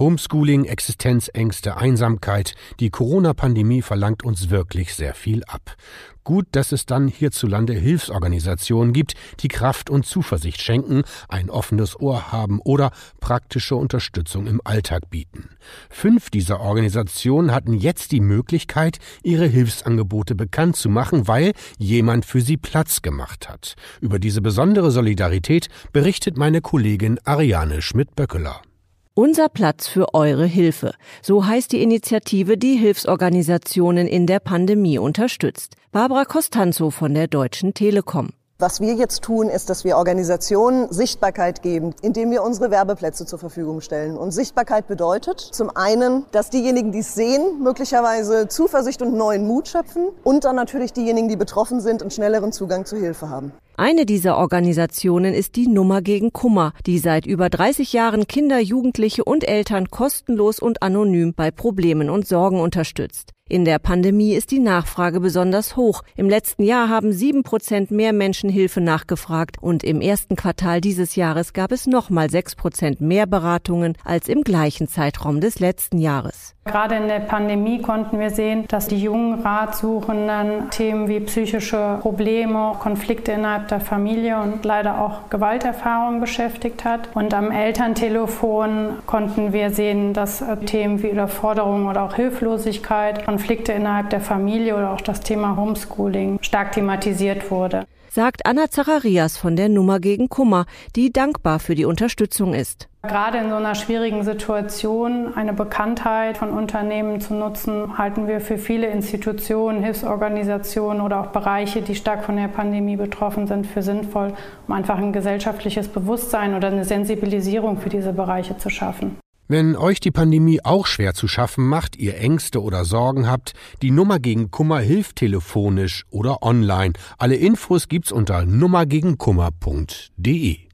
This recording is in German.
Homeschooling, Existenzängste, Einsamkeit, die Corona-Pandemie verlangt uns wirklich sehr viel ab. Gut, dass es dann hierzulande Hilfsorganisationen gibt, die Kraft und Zuversicht schenken, ein offenes Ohr haben oder praktische Unterstützung im Alltag bieten. Fünf dieser Organisationen hatten jetzt die Möglichkeit, ihre Hilfsangebote bekannt zu machen, weil jemand für sie Platz gemacht hat. Über diese besondere Solidarität berichtet meine Kollegin Ariane Schmidt-Böckeler. Unser Platz für eure Hilfe. So heißt die Initiative, die Hilfsorganisationen in der Pandemie unterstützt. Barbara Costanzo von der Deutschen Telekom. Was wir jetzt tun, ist, dass wir Organisationen Sichtbarkeit geben, indem wir unsere Werbeplätze zur Verfügung stellen. Und Sichtbarkeit bedeutet zum einen, dass diejenigen, die es sehen, möglicherweise Zuversicht und neuen Mut schöpfen und dann natürlich diejenigen, die betroffen sind, einen schnelleren Zugang zu Hilfe haben. Eine dieser Organisationen ist die Nummer gegen Kummer, die seit über 30 Jahren Kinder, Jugendliche und Eltern kostenlos und anonym bei Problemen und Sorgen unterstützt. In der Pandemie ist die Nachfrage besonders hoch. Im letzten Jahr haben sieben Prozent mehr Menschen Hilfe nachgefragt und im ersten Quartal dieses Jahres gab es nochmal sechs Prozent mehr Beratungen als im gleichen Zeitraum des letzten Jahres. Gerade in der Pandemie konnten wir sehen, dass die jungen Ratsuchenden Themen wie psychische Probleme, Konflikte innerhalb der Familie und leider auch Gewalterfahrungen beschäftigt hat. Und am Elterntelefon konnten wir sehen, dass Themen wie Überforderung oder auch Hilflosigkeit, Konflikte innerhalb der Familie oder auch das Thema Homeschooling stark thematisiert wurde. Sagt Anna Zacharias von der Nummer gegen Kummer, die dankbar für die Unterstützung ist. Gerade in so einer schwierigen Situation eine Bekanntheit von Unternehmen zu nutzen, halten wir für viele Institutionen, Hilfsorganisationen oder auch Bereiche, die stark von der Pandemie betroffen sind, für sinnvoll, um einfach ein gesellschaftliches Bewusstsein oder eine Sensibilisierung für diese Bereiche zu schaffen. Wenn euch die Pandemie auch schwer zu schaffen macht, ihr Ängste oder Sorgen habt, die Nummer gegen Kummer hilft telefonisch oder online. Alle Infos gibt's unter nummergegenkummer.de.